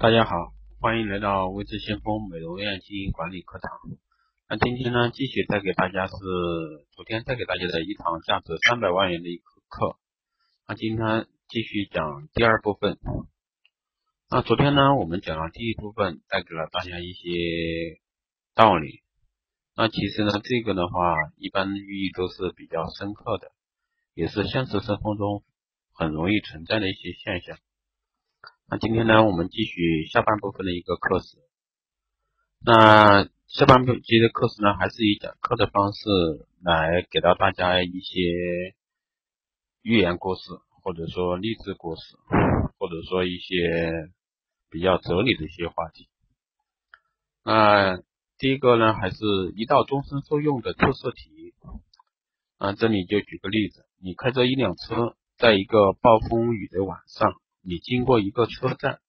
大家好，欢迎来到微智先锋美容院经营管理课堂。那今天呢，继续带给大家是昨天带给大家的一堂价值三百万元的一课课。那今天继续讲第二部分。那昨天呢，我们讲了第一部分，带给了大家一些道理。那其实呢，这个的话，一般寓意都是比较深刻的，也是现实生活中很容易存在的一些现象。那今天呢，我们继续下半部分的一个课时。那下半部节的课时呢，还是以讲课的方式来给到大家一些寓言故事，或者说励志故事，或者说一些比较哲理的一些话题。那第一个呢，还是一道终身受用的测试题。啊，这里就举个例子，你开着一辆车，在一个暴风雨的晚上。你经过一个车站，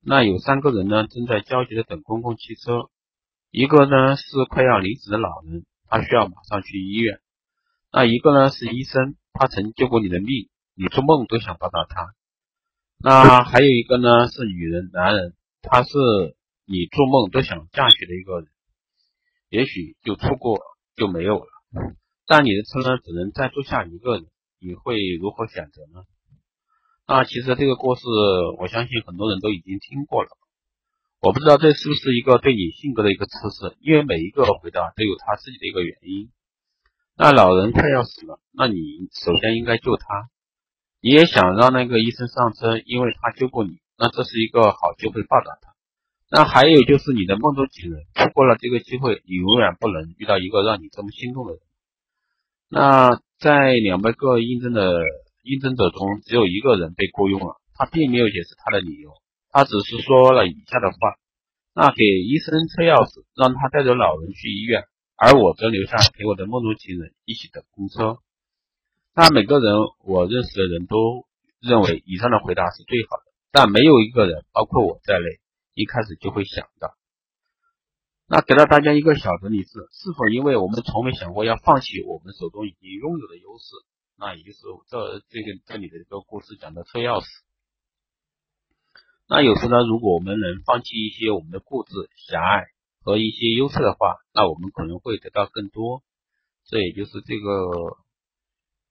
那有三个人呢，正在焦急的等公共汽车。一个呢是快要离职的老人，他需要马上去医院。那一个呢是医生，他曾救过你的命，你做梦都想到达他。那还有一个呢是女人、男人，他是你做梦都想嫁娶的一个人。也许就错过就没有了，但你的车呢只能再坐下一个人，你会如何选择呢？那其实这个故事，我相信很多人都已经听过了。我不知道这是不是一个对你性格的一个测试，因为每一个回答都有他自己的一个原因。那老人快要死了，那你首先应该救他。你也想让那个医生上车，因为他救过你，那这是一个好机会报答他。那还有就是你的梦中情人，错过了这个机会，你永远不能遇到一个让你这么心动的人。那在两百个印证的。应征者中只有一个人被雇佣了，他并没有解释他的理由，他只是说了以下的话：那给医生车钥匙，让他带着老人去医院，而我则留下陪我的梦中情人一起等公车。那每个人我认识的人都认为以上的回答是最好的，但没有一个人，包括我在内，一开始就会想到。那给了大家一个小的理是：是否因为我们从没想过要放弃我们手中已经拥有的优势？那也就是这这个这里的一个故事讲的车钥匙。那有时呢，如果我们能放弃一些我们的固执、狭隘和一些优势的话，那我们可能会得到更多。这也就是这个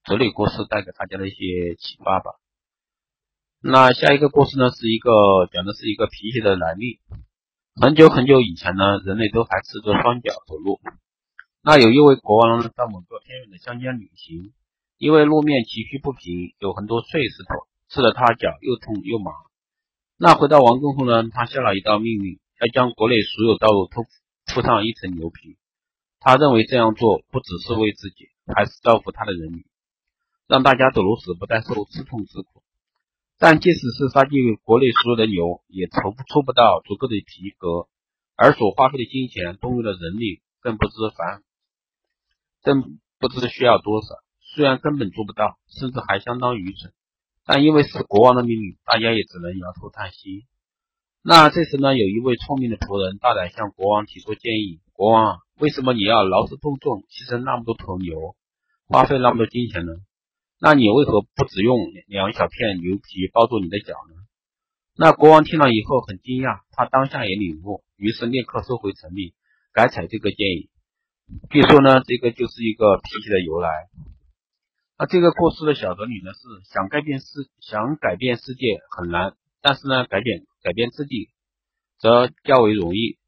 哲理故事带给大家的一些启发吧。那下一个故事呢，是一个讲的是一个皮鞋的来历。很久很久以前呢，人类都还赤着双脚走路。那有一位国王呢，到某个偏远的乡间旅行。因为路面崎岖不平，有很多碎石头，刺得他脚又痛又麻。那回到王宫后呢，他下了一道命令，要将国内所有道路都铺上一层牛皮。他认为这样做不只是为自己，还是造福他的人民，让大家走路时不再受刺痛之苦。但即使是杀尽国内所有的牛，也筹不出不到足够的皮革，而所花费的金钱、动用的人力，更不知凡，更不知需要多少。虽然根本做不到，甚至还相当愚蠢，但因为是国王的命令，大家也只能摇头叹息。那这时呢，有一位聪明的仆人大胆向国王提出建议：“国王，为什么你要劳师动众，牺牲那么多头牛，花费那么多金钱呢？那你为何不只用两小片牛皮包住你的脚呢？”那国王听了以后很惊讶，他当下也领悟，于是立刻收回成命，改采这个建议。据说呢，这个就是一个脾气的由来。那这个故事的小哲理呢是想改变世想改变世界很难，但是呢改变改变自己则较为容易。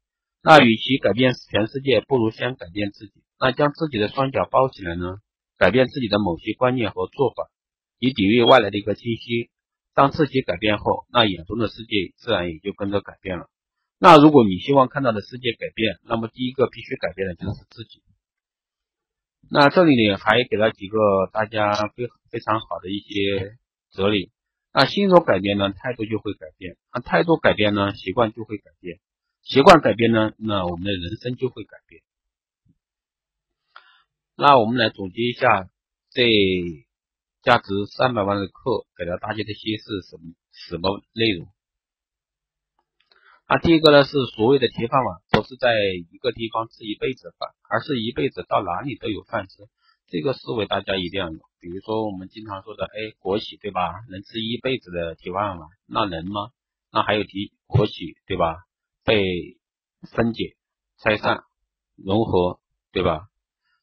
那与其改变全世界，不如先改变自己。那将自己的双脚包起来呢，改变自己的某些观念和做法，以抵御外来的一个侵袭。当自己改变后，那眼中的世界自然也就跟着改变了。那如果你希望看到的世界改变，那么第一个必须改变的就是自己。那这里呢，还给了几个大家非非常好的一些哲理。那心所改变呢，态度就会改变；那态度改变呢，习惯就会改变；习惯改变呢，那我们的人生就会改变。那我们来总结一下这价值三百万的课给了大家的些是什么什么内容？那第一个呢，是所谓的铁饭碗，不是在一个地方吃一辈子饭，而是一辈子到哪里都有饭吃。这个思维大家一定要有。比如说我们经常说的，哎，国企对吧？能吃一辈子的铁饭碗，那能吗？那还有提国企，对吧？被分解、拆散、融合，对吧？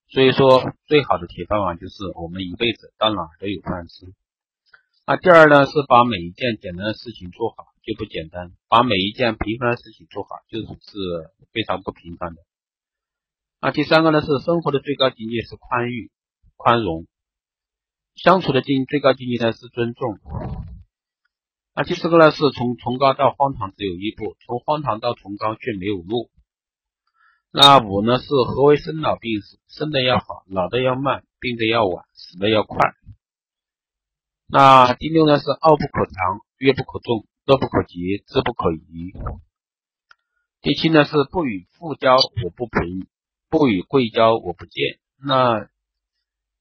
所以说，最好的铁饭碗就是我们一辈子到哪都有饭吃。那第二呢，是把每一件简单的事情做好就不简单，把每一件平凡的事情做好就是非常不平凡的。那第三个呢，是生活的最高境界是宽裕、宽容，相处的境最高境界呢是尊重。那第四个呢，是从崇高到荒唐只有一步，从荒唐到崇高却没有路。那五呢是何为生老病死？生的要好，老的要慢，病的要晚，死的要快。那第六呢是傲不可长，悦不可纵，乐不可极，志不可移。第七呢是不与富交，我不贫；不与贵交，我不贱。那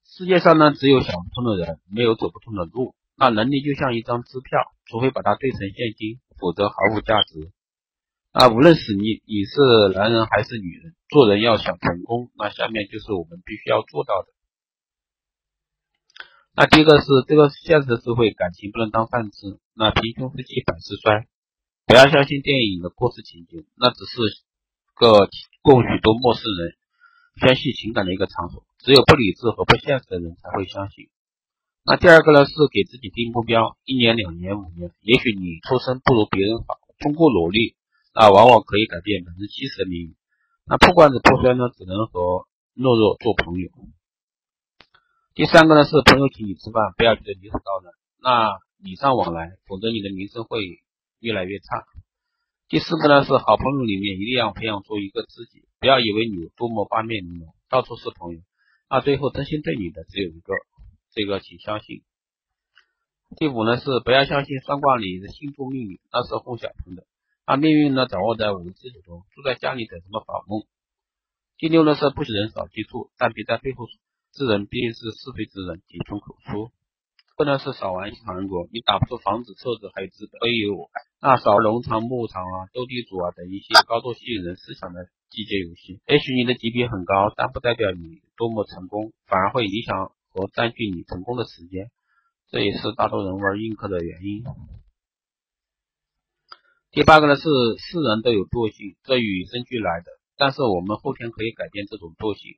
世界上呢只有想不通的人，没有走不通的路。那能力就像一张支票，除非把它兑成现金，否则毫无价值。啊，无论是你你是男人还是女人，做人要想成功，那下面就是我们必须要做到的。那第一个是这个现实社会，感情不能当饭吃。那贫穷夫妻百事衰，不要相信电影的故事情节，那只是个供许多陌生人宣泄情感的一个场所。只有不理智和不现实的人才会相信。那第二个呢，是给自己定目标，一年、两年、五年，也许你出身不如别人好，通过努力。那往往可以改变百分之七十的命运。那破罐子破摔呢，只能和懦弱做朋友。第三个呢，是朋友请你吃饭，不要觉得理所当然，那礼尚往来，否则你的名声会越来越差。第四个呢，是好朋友里面一定要培养出一个知己，不要以为你有多么八面玲珑，到处是朋友，那最后真心对你的只有一个，这个请相信。第五呢，是不要相信算卦里的星座命运，那是哄小朋友的。把命运呢掌握在我们自己中，住在家里等什么访问？第六呢是不许人少，接触，但别在背后之人必定是是非之人，谨从口出。不能是少玩一场人国，你打不出房子、车子还有资本，都有那少农场、牧场啊、斗地主啊等一些高度吸引人思想的季节游戏。也许你的级别很高，但不代表你多么成功，反而会影响和占据你成功的时间，这也是大多人玩硬客的原因。第八个呢是世人都有惰性，这与生俱来的，但是我们后天可以改变这种惰性，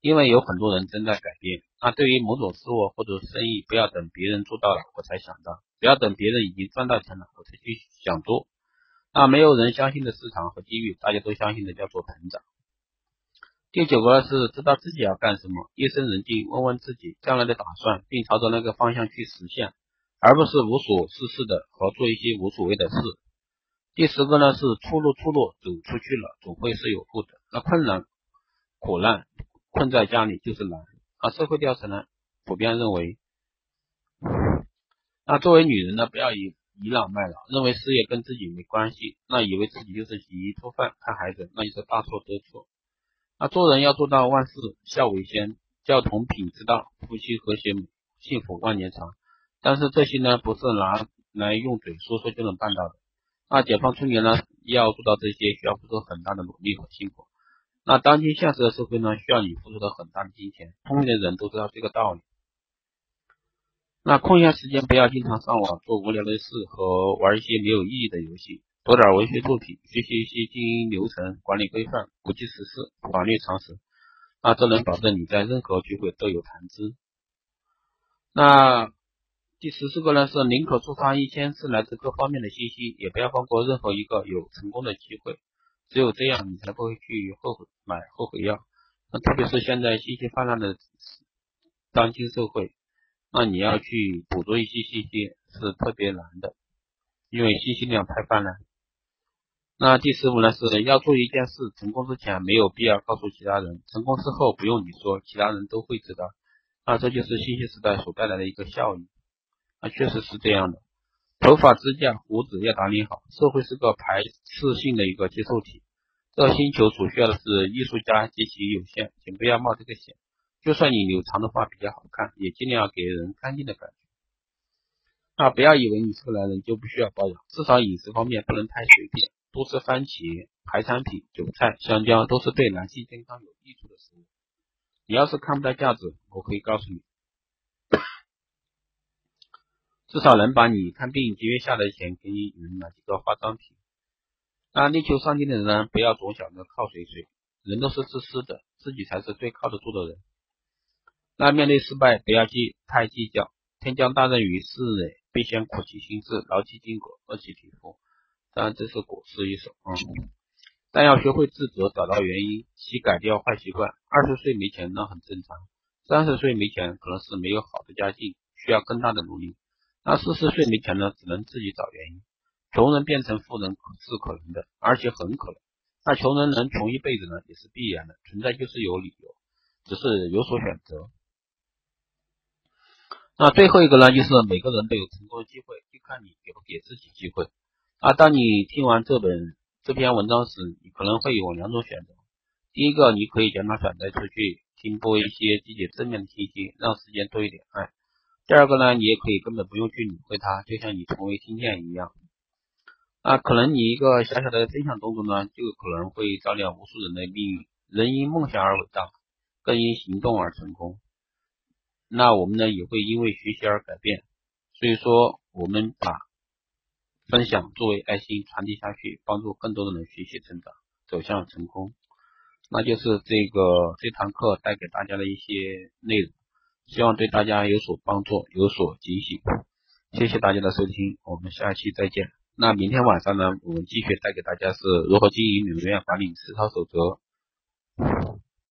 因为有很多人正在改变。那对于某种事物或者生意，不要等别人做到了我才想到，不要等别人已经赚到钱了我才去想做。那没有人相信的市场和机遇，大家都相信的叫做成长。第九个是知道自己要干什么，夜深人静问问自己将来的打算，并朝着那个方向去实现，而不是无所事事的和做一些无所谓的事。第十个呢是出路，出路走出去了，总会是有路的。那困难、苦难困在家里就是难。啊，社会调查呢普遍认为，那作为女人呢，不要以倚老卖老，认为事业跟自己没关系，那以为自己就是洗衣做饭看孩子，那就是大错特错。那做人要做到万事孝为先，教同品之道，夫妻和谐，幸福万年长。但是这些呢，不是拿来用嘴说说就能办到的。那解放春年呢，要做到这些，需要付出很大的努力和辛苦。那当今现实的社会呢，需要你付出的很大的金钱。聪明的人都知道这个道理。那空闲时间不要经常上网做无聊的事和玩一些没有意义的游戏，读点文学作品，学习一些经营流程、管理规范、国际时事、法律常识。那这能保证你在任何聚会都有谈资。那。第十四个呢是宁可触发一千次来自各方面的信息，也不要放过任何一个有成功的机会。只有这样，你才不会去后悔买后悔药。那特别是现在信息泛滥的当今社会，那你要去捕捉一些信息是特别难的，因为信息量太泛滥。那第十五呢是要做一件事，成功之前没有必要告诉其他人，成功之后不用你说，其他人都会知道。那这就是信息时代所带来的一个效应。那确实是这样的，头发、指甲、胡子要打理好。社会是个排斥性的一个接受体，这星球所需要的是艺术家极其有限，请不要冒这个险。就算你留长的话比较好看，也尽量给人干净的感觉。那不要以为你是个男人就不需要保养，至少饮食方面不能太随便，多吃番茄、海产品、韭菜、香蕉都是对男性健康有益处的食物。你要是看不到价值，我可以告诉你。至少能把你看病节约下来的钱给你买几个化妆品，那力求上进的人呢，不要总想着靠谁谁，人都是自私的，自己才是最靠得住的人。那面对失败，不要计太计较，天将大任于斯人，必先苦其心志，劳其筋骨，饿其体肤。当然这是古诗一首啊。但要学会自责，找到原因，其改掉坏习惯。二十岁没钱那很正常，三十岁没钱可能是没有好的家境，需要更大的努力。那四十岁没钱呢，只能自己找原因。穷人变成富人是可能的，而且很可能。那穷人能穷一辈子呢，也是必然的，存在就是有理由，只是有所选择。那最后一个呢，就是每个人都有成功的机会，就看你给不给自己机会。啊，当你听完这本。这篇文章时，你可能会有两种选择。第一个，你可以将它转载出去，听播一些积极正面的信息，让时间多一点爱。第二个呢，你也可以根本不用去理会它，就像你从未听见一样。啊，可能你一个小小的分享动作呢，就可能会照亮无数人的命运。人因梦想而伟大，更因行动而成功。那我们呢，也会因为学习而改变。所以说，我们把。分享作为爱心传递下去，帮助更多的人学习成长，走向成功。那就是这个这堂课带给大家的一些内容，希望对大家有所帮助，有所警醒。谢谢大家的收听，我们下期再见。那明天晚上呢，我们继续带给大家是如何经营美容院管理四套守则。